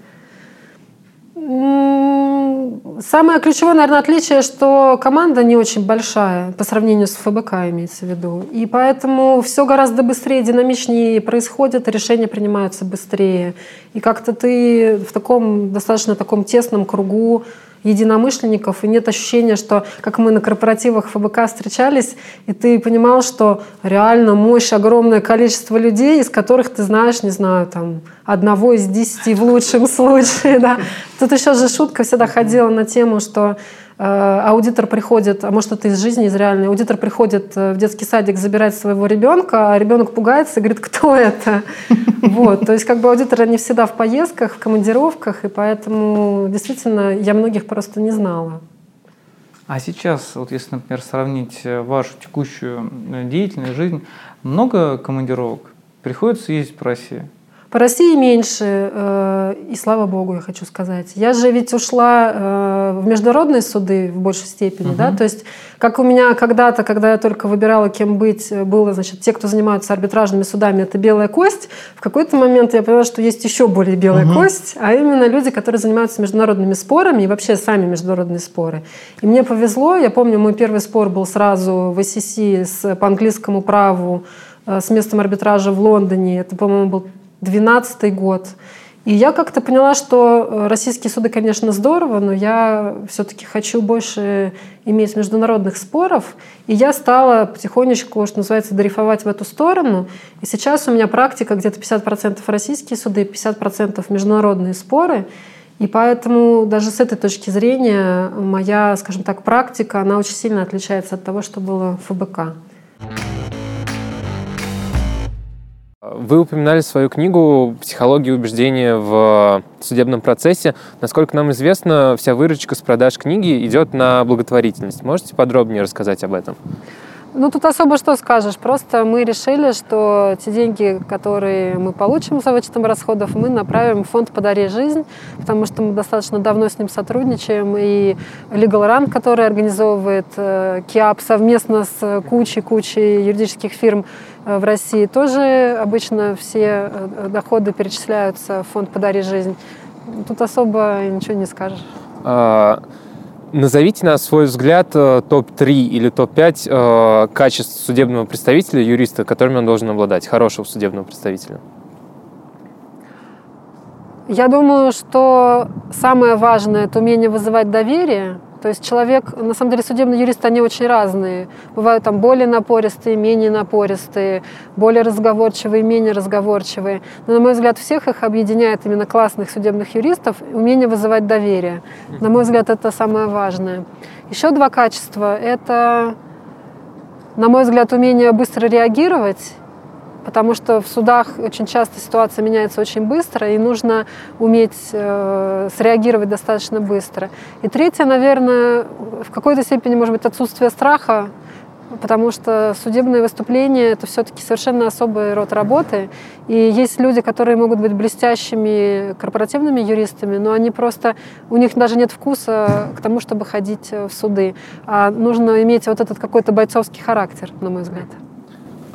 Самое ключевое, наверное, отличие, что команда не очень большая по сравнению с ФБК, имеется в виду. И поэтому все гораздо быстрее, динамичнее происходит, решения принимаются быстрее. И как-то ты в таком достаточно таком тесном кругу единомышленников, и нет ощущения, что как мы на корпоративах ФБК встречались, и ты понимал, что реально мощь, огромное количество людей, из которых ты знаешь, не знаю, там, одного из десяти в лучшем [LAUGHS] случае. Да. Тут еще же шутка всегда ходила на тему, что аудитор приходит, а может это из жизни, из реальной, аудитор приходит э, в детский садик забирать своего ребенка, а ребенок пугается и говорит, кто это? [LAUGHS] Вот, то есть как бы аудиторы не всегда в поездках, в командировках, и поэтому действительно я многих просто не знала. А сейчас, вот если, например, сравнить э, вашу текущую деятельность, жизнь, много командировок? Приходится ездить по России? По России меньше, э, и слава богу, я хочу сказать. Я же ведь ушла э, в международные суды в большей степени, угу. да, то есть как у меня когда-то, когда я только выбирала, кем быть, было, значит, те, кто занимаются арбитражными судами, это белая кость. В какой-то момент я поняла, что есть еще более белая угу. кость, а именно люди, которые занимаются международными спорами и вообще сами международные споры. И мне повезло, я помню, мой первый спор был сразу в ССС с, по английскому праву э, с местом арбитража в Лондоне. Это, по-моему, был 2012 год. И я как-то поняла, что э, российские суды, конечно, здорово, но я все-таки хочу больше иметь международных споров. И я стала потихонечку, что называется, дрейфовать в эту сторону. И сейчас у меня практика где-то 50% российские суды, 50% международные споры. И поэтому даже с этой точки зрения моя, скажем так, практика, она очень сильно отличается от того, что было в ФБК. Вы упоминали свою книгу «Психология убеждения в судебном процессе». Насколько нам известно, вся выручка с продаж книги идет на благотворительность. Можете подробнее рассказать об этом? Ну, тут особо что скажешь. Просто мы решили, что те деньги, которые мы получим за вычетом расходов, мы направим в фонд «Подари жизнь», потому что мы достаточно давно с ним сотрудничаем. И Legal Run, который организовывает э, КИАП совместно с кучей-кучей юридических фирм в России, тоже обычно все э, доходы перечисляются в фонд «Подари жизнь». Тут особо ничего не скажешь. А, Назовите на свой взгляд э, топ-3 или топ-5 э, качеств судебного представителя, юриста, которыми он должен обладать, хорошего судебного представителя. Я думаю, что самое важное – это умение вызывать доверие, то есть человек, на самом деле судебные юристы, они очень разные. Бывают там более напористые, менее напористые, более разговорчивые, менее разговорчивые. Но, на мой взгляд, всех их объединяет именно классных судебных юристов умение вызывать доверие. На мой взгляд, это самое важное. Еще два качества – это, на мой взгляд, умение быстро реагировать потому что в судах очень часто ситуация меняется очень быстро, и нужно уметь э, среагировать достаточно быстро. И третье, наверное, в какой-то степени, может быть, отсутствие страха, потому что судебное выступление — это все-таки совершенно особый род работы. И есть люди, которые могут быть блестящими корпоративными юристами, но они просто, у них даже нет вкуса к тому, чтобы ходить в суды. А нужно иметь вот этот какой-то бойцовский характер, на мой взгляд.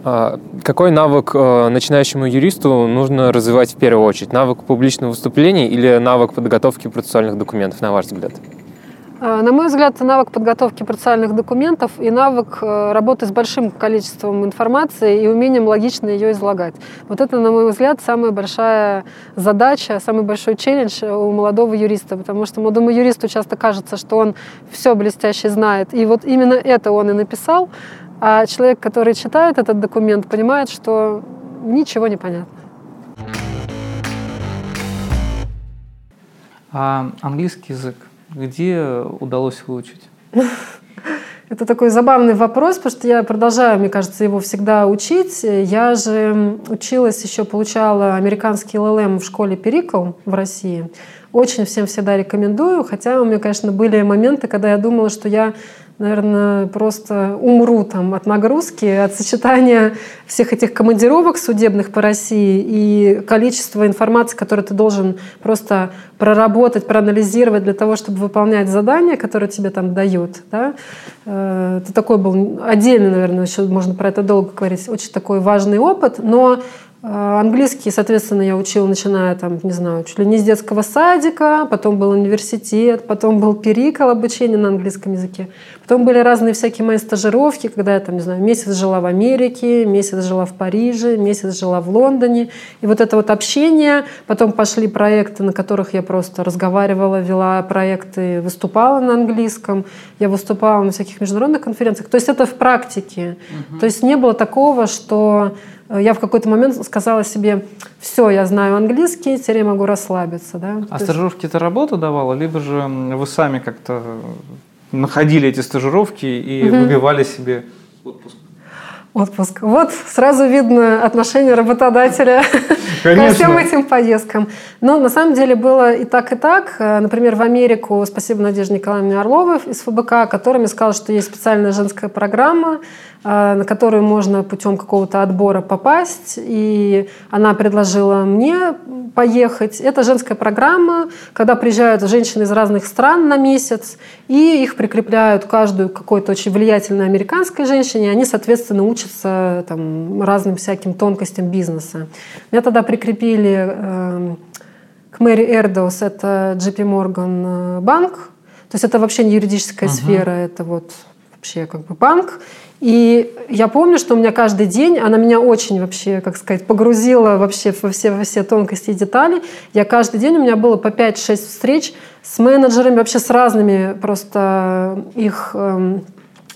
А, какой навык э, начинающему юристу нужно развивать в первую очередь? Навык публичного выступления или навык подготовки процессуальных документов, на ваш взгляд? А, на мой взгляд, навык подготовки процессуальных документов и навык э, работы с большим количеством информации и умением логично ее излагать. Вот это, на мой взгляд, самая большая задача, самый большой челлендж у молодого юриста, потому что молодому юристу часто кажется, что он все блестяще знает, и вот именно это он и написал, а человек, который читает этот документ, понимает, что ничего не понятно. А английский язык где удалось выучить? [LAUGHS] Это такой забавный вопрос, потому что я продолжаю, мне кажется, его всегда учить. Я же училась еще, получала американский ЛЛМ в школе Перикл в России. Очень всем всегда рекомендую, хотя у меня, конечно, были моменты, когда я думала, что я наверное, просто умру там от нагрузки, от сочетания всех этих командировок судебных по России и количества информации, которую ты должен просто проработать, проанализировать для того, чтобы выполнять задания, которые тебе там дают. Да? Э, это такой был отдельный, наверное, еще можно про это долго говорить, очень такой важный опыт, но английский, соответственно, я учила, начиная там, не знаю, чуть ли не с детского садика, потом был университет, потом был перикол обучения на английском языке. Потом были разные всякие мои стажировки, когда я там, не знаю, месяц жила в Америке, месяц жила в Париже, месяц жила в Лондоне. И вот это вот общение, потом пошли проекты, на которых я просто разговаривала, вела проекты, выступала на английском, я выступала на всяких международных конференциях. То есть это в практике. Угу. То есть не было такого, что Э, я в какой-то момент сказала себе, все, я знаю английский, теперь я могу расслабиться. Да? А То стажировки это работа давала, либо же вы сами как-то находили эти стажировки и угу. выбивали себе отпуск? Отпуск. Вот сразу видно отношение работодателя [LAUGHS] Конечно. ко всем этим поездкам. Но на самом деле было и так, и так. Э, например, в Америку, спасибо Надежде Николаевне Орловой из ФБК, которая мне сказала, что есть специальная женская программа, на которую можно путем какого-то отбора попасть. И она предложила мне поехать. Это женская программа, когда приезжают женщины из разных стран на месяц, и их прикрепляют каждую какой-то очень влиятельной американской женщине, и они, соответственно, учатся там, разным всяким тонкостям бизнеса. Меня тогда прикрепили э, к Мэри Эрдоус, это JP Morgan банк, то есть это вообще не юридическая uh-huh. сфера, это вот вообще как бы банк. И я помню, что у меня каждый день, она меня очень вообще, как сказать, погрузила вообще во все, во все тонкости и детали. Я каждый день, у меня было по 5-6 встреч с менеджерами, вообще с разными просто их эм,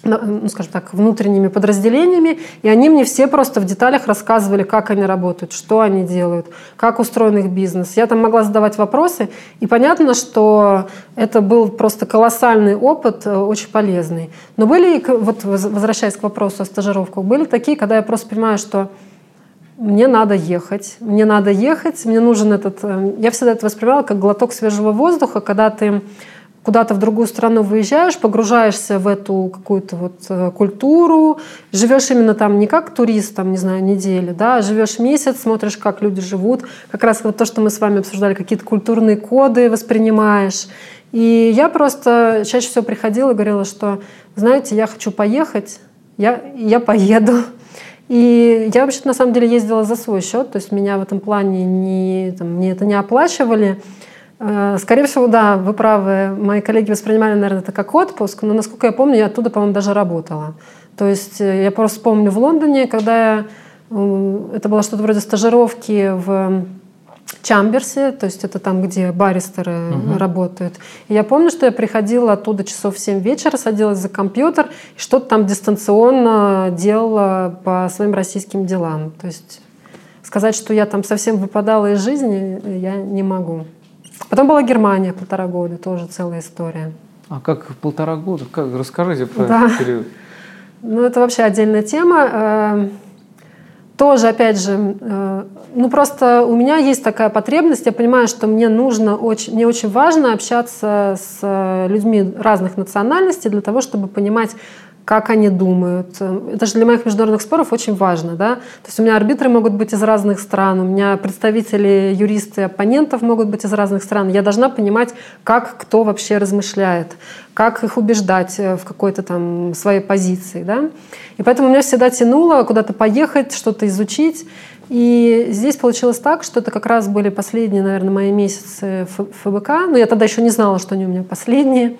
ну, скажем так, внутренними подразделениями, и они мне все просто в деталях рассказывали, как они работают, что они делают, как устроен их бизнес. Я там могла задавать вопросы, и понятно, что это был просто колоссальный опыт, э, очень полезный. Но были, вот возвращаясь к вопросу о стажировках, были такие, когда я просто понимаю, что мне надо ехать, мне надо ехать, мне нужен этот... Э, я всегда это воспринимала как глоток свежего воздуха, когда ты куда-то в другую страну выезжаешь, погружаешься в эту какую-то вот э, культуру, живешь именно там не как турист, там, не знаю, недели, да, а живешь месяц, смотришь, как люди живут, как раз вот то, что мы с вами обсуждали, какие-то культурные коды воспринимаешь. И я просто чаще всего приходила и говорила, что, знаете, я хочу поехать, я, я поеду. И я вообще на самом деле ездила за свой счет, то есть меня в этом плане не, там, мне это не оплачивали. Э, скорее всего, да, вы правы. Мои коллеги воспринимали, наверное, это как отпуск, но, насколько я помню, я оттуда, по-моему, даже работала. То есть э, я просто помню в Лондоне, когда я, это было что-то вроде стажировки в Чамберсе, то есть это там, где баристеры угу. работают. И я помню, что я приходила оттуда часов в 7 вечера, садилась за компьютер и что-то там дистанционно делала по своим российским делам. То есть сказать, что я там совсем выпадала из жизни, я не могу. Потом была Германия полтора года, тоже целая история. А как полтора года? Как? Расскажите про да. этот период. Ну, это вообще отдельная тема. Эм, тоже, опять же, э, ну просто у меня есть такая потребность, я понимаю, что мне нужно очень, мне очень важно общаться с людьми разных национальностей для того, чтобы понимать, как они думают. Это же для моих международных споров очень важно. Да? То есть у меня арбитры могут быть из разных стран, у меня представители, юристы оппонентов могут быть из разных стран. Я должна понимать, как кто вообще размышляет, как их убеждать э, в какой-то там своей позиции. Да? И поэтому меня всегда тянуло куда-то поехать, что-то изучить. И здесь получилось так, что это как раз были последние, наверное, мои месяцы ФБК. Но я тогда еще не знала, что они у меня последние.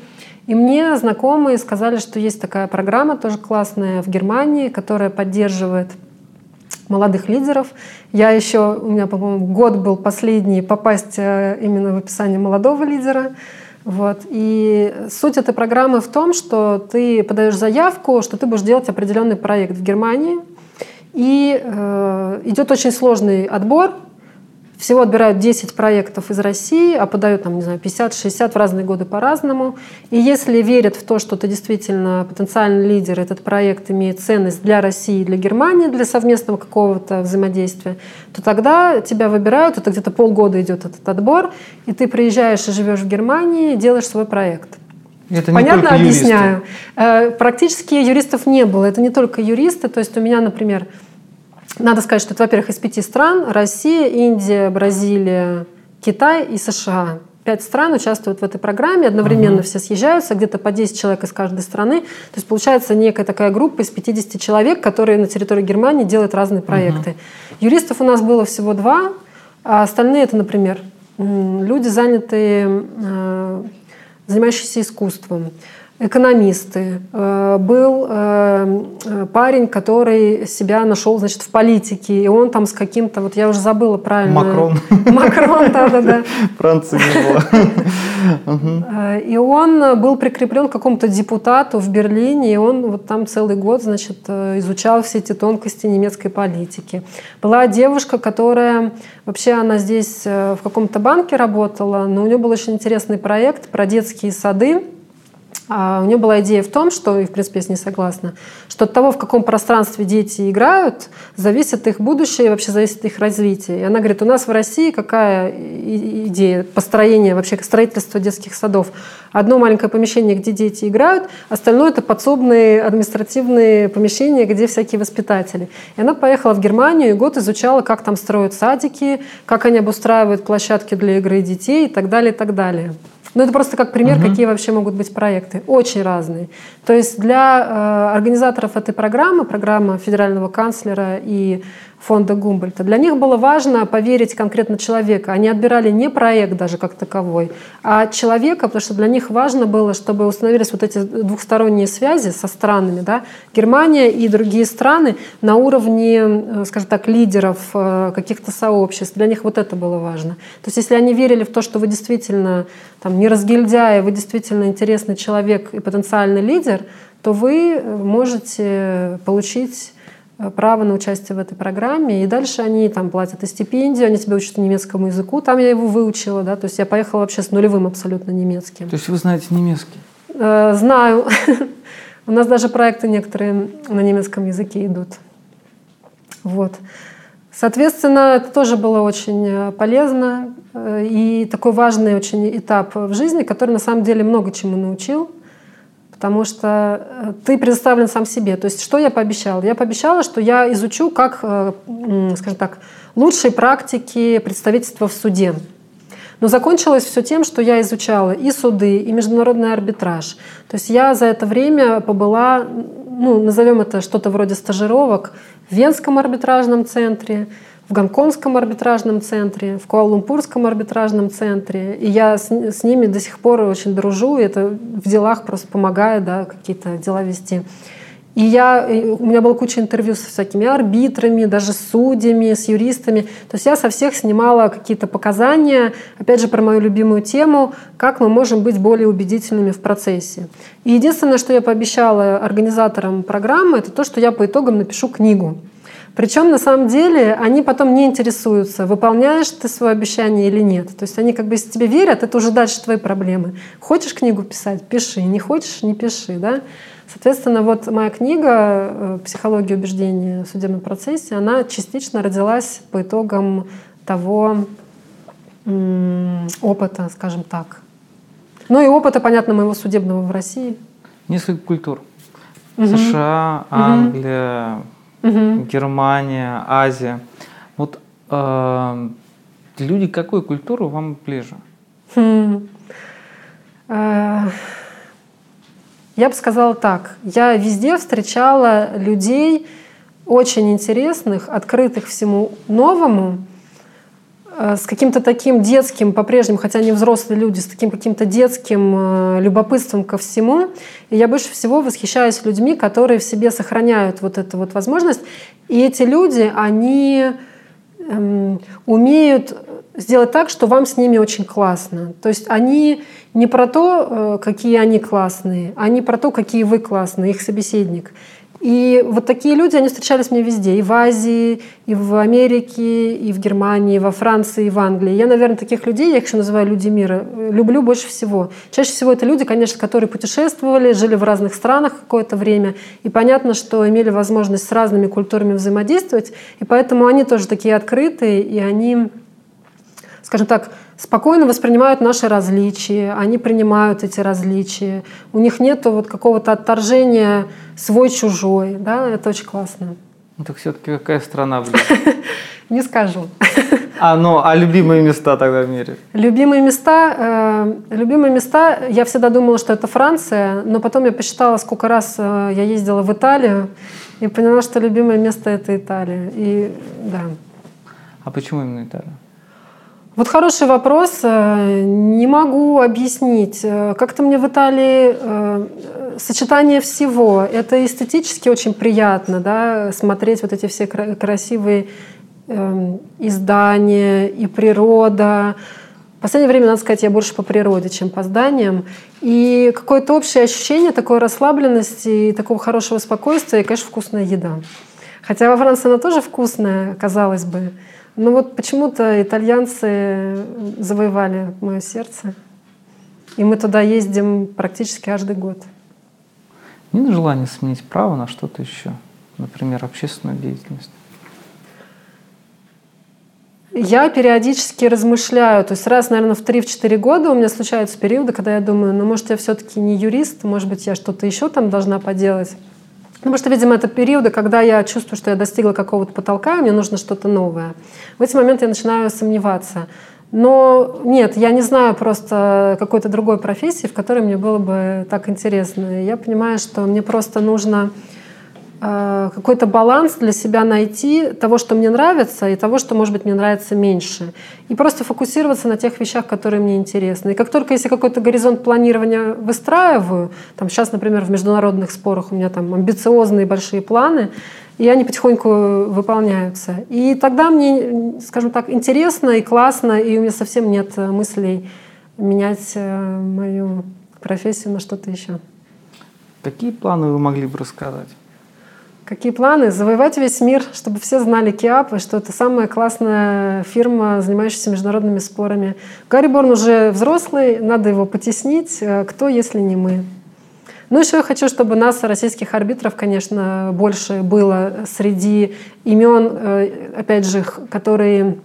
И мне знакомые сказали, что есть такая программа, тоже классная в Германии, которая поддерживает молодых лидеров. Я еще, у меня, по-моему, год был последний попасть э, именно в описание молодого лидера. Вот. И суть этой программы в том, что ты подаешь заявку, что ты будешь делать определенный проект в Германии. И э, идет очень сложный отбор, всего отбирают 10 проектов из России, а подают, там, не знаю, 50-60 в разные годы по-разному. И если верят в то, что ты действительно потенциальный лидер, этот проект имеет ценность для России, для Германии, для совместного какого-то взаимодействия, то тогда тебя выбирают, это где-то полгода идет этот отбор, и ты приезжаешь и живешь в Германии, делаешь свой проект. Это Понятно объясняю? Юристы. Э, практически юристов не было. Это не только юристы. То есть у меня, например, надо сказать, что это, во-первых, из пяти стран. Россия, Индия, Бразилия, Китай и США. Пять стран участвуют в этой программе, одновременно uh-huh. все съезжаются, где-то по 10 человек из каждой страны. То есть получается некая такая группа из 50 человек, которые на территории Германии делают разные проекты. Uh-huh. Юристов у нас было всего два, а остальные это, например, люди, занятые, э, занимающиеся искусством экономисты. Э, был э, э, парень, который себя нашел, значит, в политике, и он там с каким-то, вот я уже забыла правильно. Макрон. [LAUGHS] Макрон, да-да-да. Франции не было. [LAUGHS] И он был прикреплен к какому-то депутату в Берлине, и он вот там целый год, значит, изучал все эти тонкости немецкой политики. Была девушка, которая, вообще она здесь в каком-то банке работала, но у нее был очень интересный проект про детские сады, а у нее была идея в том, что, и в принципе я с ней согласна, что от того, в каком пространстве дети играют, зависит их будущее и вообще зависит их развитие. И она говорит, у нас в России какая идея построения, вообще строительства детских садов? Одно маленькое помещение, где дети играют, остальное это подсобные административные помещения, где всякие воспитатели. И она поехала в Германию и год изучала, как там строят садики, как они обустраивают площадки для игры детей и так далее, и так далее. Ну, это просто как пример, угу. какие вообще могут быть проекты. Очень разные. То есть для э, организаторов этой программы, программа федерального канцлера и фонда Гумбольта. Для них было важно поверить конкретно человека. Они отбирали не проект даже как таковой, а человека, потому что для них важно было, чтобы установились вот эти двухсторонние связи со странами. Да? Германия и другие страны на уровне, э, скажем так, лидеров э, каких-то сообществ. Для них вот это было важно. То есть если они верили в то, что вы действительно там, не разгильдяя, вы действительно интересный человек и потенциальный лидер, то вы можете получить Э, право на участие в этой программе. И дальше они там платят и стипендию, они тебя учат немецкому языку. Там я его выучила, да, то есть я поехала вообще с нулевым абсолютно немецким. То есть вы знаете немецкий? Э, знаю. [LAUGHS] У нас даже проекты некоторые на немецком языке идут. Вот. Соответственно, это тоже было очень э, полезно и такой важный очень этап в жизни, который на самом деле много чему научил потому что э, ты предоставлен сам себе. То есть что я пообещала? Я пообещала, что я изучу, как, э, скажем так, лучшие практики представительства в суде. Но закончилось все тем, что я изучала и суды, и международный арбитраж. То есть я за это время побыла, ну, назовем это что-то вроде стажировок в Венском арбитражном центре, в Гонконгском арбитражном центре, в Куала-Лумпурском арбитражном центре. И я с, с ними до сих пор очень дружу, и это в делах просто помогает да, какие-то дела вести. И я, у меня была куча интервью со всякими арбитрами, даже с судьями, с юристами. То есть я со всех снимала какие-то показания, опять же, про мою любимую тему, как мы можем быть более убедительными в процессе. И единственное, что я пообещала организаторам программы, это то, что я по итогам напишу книгу. Причем на самом деле они потом не интересуются, выполняешь ты свое обещание или нет. То есть они как бы если тебе верят, это уже дальше твои проблемы. Хочешь книгу писать, пиши. Не хочешь, не пиши. Да? Соответственно, вот моя книга э, «Психология убеждения в судебном процессе», она частично родилась по итогам того опыта, скажем так. Ну и опыта, понятно, моего судебного в России. Несколько культур. Угу. США, Англия, угу. Германия, Азия. Вот э, люди какой культуры вам ближе? Хм. Э, я бы сказала так. Я везде встречала людей очень интересных, открытых всему новому, с каким-то таким детским, по-прежнему, хотя они взрослые люди, с таким каким-то детским э, любопытством ко всему. И я больше всего восхищаюсь людьми, которые в себе сохраняют вот эту вот возможность. И эти люди, они эм, умеют сделать так, что вам с ними очень классно. То есть они не про то, э, какие они классные, они про то, какие вы классные, их собеседник. И вот такие люди, они встречались мне везде, и в Азии, и в Америке, и в Германии, и во Франции, и в Англии. Я, наверное, таких людей, я их еще называю люди мира, люблю больше всего. Чаще всего это люди, конечно, которые путешествовали, жили в разных странах какое-то время, и понятно, что имели возможность с разными культурами взаимодействовать, и поэтому они тоже такие открытые, и они, скажем так, спокойно воспринимают наши различия, они принимают эти различия. У них нет вот какого-то отторжения свой-чужой. Да? Это очень классно. Ну так все-таки какая страна, блин? [LAUGHS] Не скажу. [LAUGHS] А, ну, а любимые места тогда в мире? Любимые места, э, любимые места, я всегда думала, что это Франция, но потом я посчитала, сколько раз э, я ездила в Италию, и поняла, что любимое место это Италия. И да. А почему именно Италия? Вот хороший вопрос. Э, не могу объяснить. Э, как-то мне в Италии э, сочетание всего. Это эстетически очень приятно, да, смотреть вот эти все красивые эм, издания и природа. В последнее время, надо сказать, я больше по природе, чем по зданиям. И какое-то общее ощущение такой расслабленности и такого хорошего спокойствия, и, конечно, вкусная еда. Хотя во Франции она тоже вкусная, казалось бы. Ну вот почему-то итальянцы завоевали мое сердце. И мы туда ездим практически каждый год. Нет желания сменить право на что-то еще? Например, общественную деятельность? Я периодически размышляю, то есть раз, наверное, в 3-4 года у меня случаются периоды, когда я думаю, ну, может, я все-таки не юрист, может быть, я что-то еще там должна поделать. Потому что, видимо, это периоды, когда я чувствую, что я достигла какого-то потолка, мне нужно что-то новое. В эти моменты я начинаю сомневаться. Но нет, я не знаю просто какой-то другой профессии, в которой мне было бы так интересно. Я понимаю, что мне просто нужно какой-то баланс для себя найти того, что мне нравится, и того, что, может быть, мне нравится меньше. И просто фокусироваться на тех вещах, которые мне интересны. И как только если какой-то горизонт планирования выстраиваю, там сейчас, например, в международных спорах у меня там амбициозные большие планы, и они потихоньку выполняются. И тогда мне, скажем так, интересно и классно, и у меня совсем нет мыслей менять э, мою профессию на что-то еще. Какие планы вы могли бы рассказать? Какие планы? Завоевать весь мир, чтобы все знали КИАП, и что это самая классная фирма, занимающаяся международными спорами. Гарри Борн уже взрослый, надо его потеснить. Э, кто, если не мы? Ну, еще я хочу, чтобы нас, российских арбитров, конечно, больше было среди имен, э, опять же, которые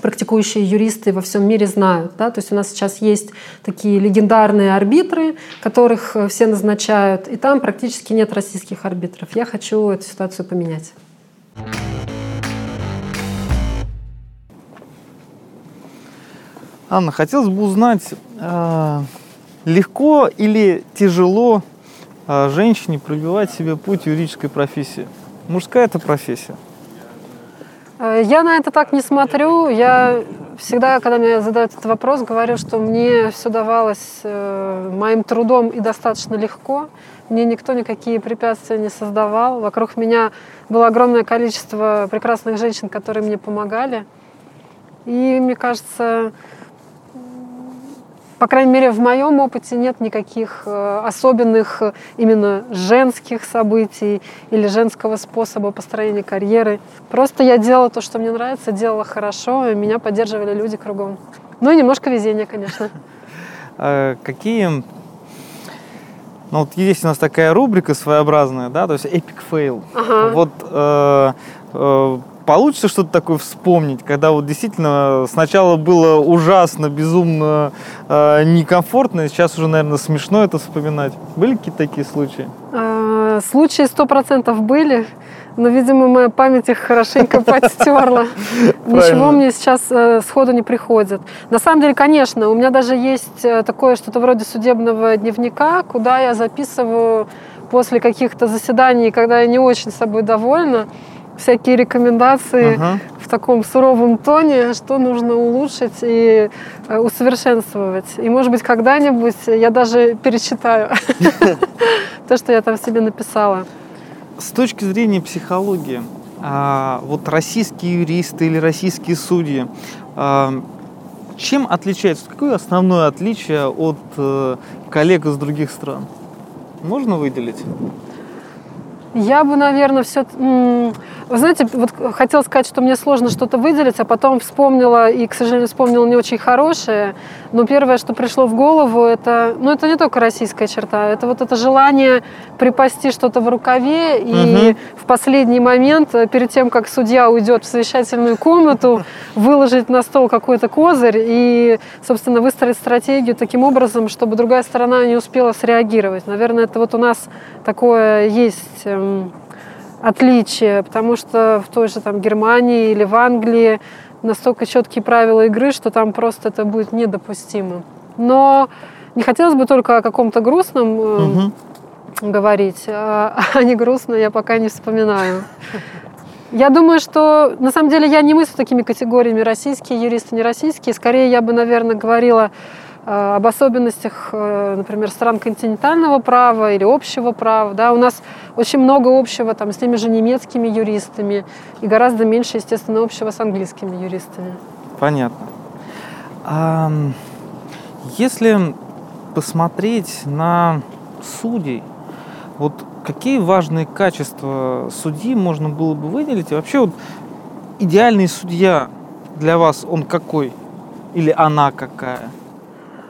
практикующие юристы во всем мире знают. Да? То есть у нас сейчас есть такие легендарные арбитры, которых э, все назначают, и там практически нет российских арбитров. Я хочу эту ситуацию поменять. Анна, хотелось бы узнать, э, легко или тяжело а женщине пробивать себе путь в юридической профессии? Мужская это профессия. Э, я на это так не смотрю. Я всегда, когда мне задают этот вопрос, говорю, что мне все давалось э, моим трудом и достаточно легко. Мне никто никакие препятствия не создавал. Вокруг меня было огромное количество прекрасных женщин, которые мне помогали. И мне кажется, по крайней мере, в моем опыте нет никаких э, особенных э, именно женских событий или женского способа построения карьеры. Просто я делала то, что мне нравится, делала хорошо, и меня поддерживали люди кругом. Ну и немножко везения, конечно. [LAUGHS] А какие ну вот есть у нас такая рубрика своеобразная, да, то есть epic fail. Ага. Вот э, э, получится что-то такое вспомнить, когда вот действительно сначала было ужасно, безумно э, некомфортно, сейчас уже, наверное, смешно это вспоминать. Были какие-то такие случаи? А, случаи сто процентов были, но, видимо, моя память их хорошенько [LAUGHS] подстерла. Ничего мне сейчас э, сходу не приходит. На самом деле, конечно, у меня даже есть э, такое что-то вроде судебного дневника, куда я записываю после каких-то заседаний, когда я не очень собой довольна, всякие рекомендации uh-huh. в таком суровом тоне, что нужно улучшить и э, усовершенствовать. И, может быть, когда-нибудь я даже перечитаю [LAUGHS] то, что я там себе написала. С точки зрения психологии, а, вот российские юристы или российские судьи, а, чем отличаются? Какое основное отличие от э, коллег из других стран? Можно выделить? Я бы, наверное, все... Вы знаете, вот хотела сказать, что мне сложно что-то выделить, а потом вспомнила, и, к сожалению, вспомнила не очень хорошее. Но первое, что пришло в голову, это... Ну, это не только российская черта, это вот это желание припасти что-то в рукаве и угу. в последний момент, э, перед тем, как судья уйдет в совещательную комнату, [LAUGHS] выложить на стол какой-то козырь и, собственно, выстроить стратегию таким образом, чтобы другая сторона не успела среагировать. Наверное, это вот у нас такое есть отличие, потому что в той же там Германии или в Англии настолько четкие правила игры, что там просто это будет недопустимо. Но не хотелось бы только о каком-то грустном угу. говорить, а, [LAUGHS] а не грустно я пока не вспоминаю. Я думаю, что на самом деле я не мыслю такими категориями российские юристы, не российские. Скорее я бы, наверное, говорила об особенностях, э, например, стран континентального права или общего права. Да, у нас очень много общего там, с теми же немецкими юристами и гораздо меньше, естественно, общего с английскими юристами. Понятно. А, если посмотреть на судей, вот какие важные качества судьи можно было бы выделить? И вообще вот идеальный судья для вас, он какой? Или она какая?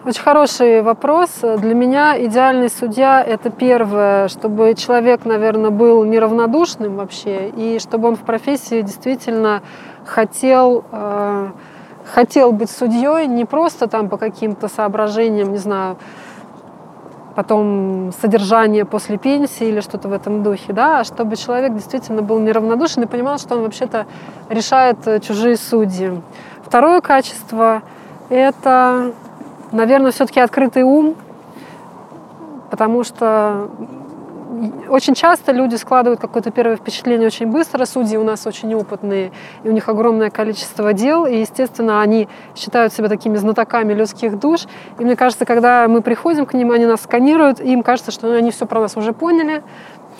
Очень хороший вопрос. Для меня идеальный судья – это первое, чтобы человек, наверное, был неравнодушным вообще, и чтобы он в профессии действительно хотел, э, хотел быть судьей не просто там по каким-то соображениям, не знаю, потом содержание после пенсии или что-то в этом духе, да, а чтобы человек действительно был неравнодушен и понимал, что он вообще-то решает чужие судьи. Второе качество это, наверное, все-таки открытый ум, потому что очень часто люди складывают какое-то первое впечатление очень быстро. Судьи у нас очень опытные, и у них огромное количество дел, и, естественно, они считают себя такими знатоками людских душ. И мне кажется, когда мы приходим к ним, они нас сканируют, и им кажется, что они все про нас уже поняли,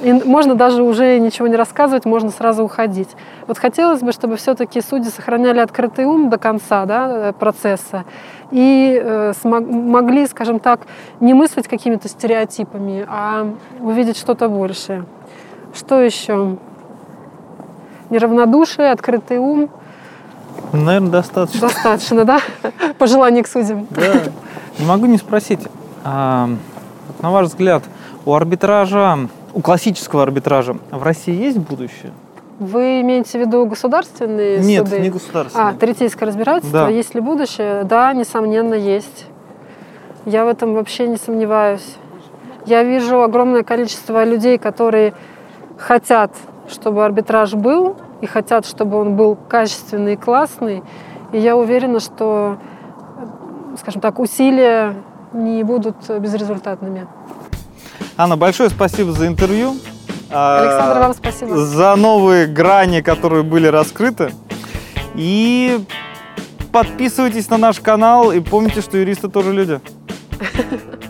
и можно даже уже ничего не рассказывать, можно сразу уходить. Вот хотелось бы, чтобы все-таки судьи сохраняли открытый ум до конца да, процесса и э, могли, скажем так, не мыслить какими-то стереотипами, а увидеть что-то большее. Что еще? Неравнодушие, открытый ум. Наверное, достаточно. Достаточно, да? [LAUGHS] Пожелание к судьям. Да. Не могу не спросить, а, на ваш взгляд, у арбитража у классического арбитража в России есть будущее? Вы имеете в виду государственные Нет, суды? не государственные. А, третейское разбирательство, Да. есть ли будущее? Да, несомненно, есть. Я в этом вообще не сомневаюсь. Я вижу огромное количество людей, которые хотят, чтобы арбитраж был, и хотят, чтобы он был качественный и классный. И я уверена, что, скажем так, усилия не будут безрезультатными. Анна, большое спасибо за интервью. А, Александр, вам спасибо. За новые грани, которые были раскрыты. И подписывайтесь на наш канал и помните, что юристы тоже люди. [LAUGHS]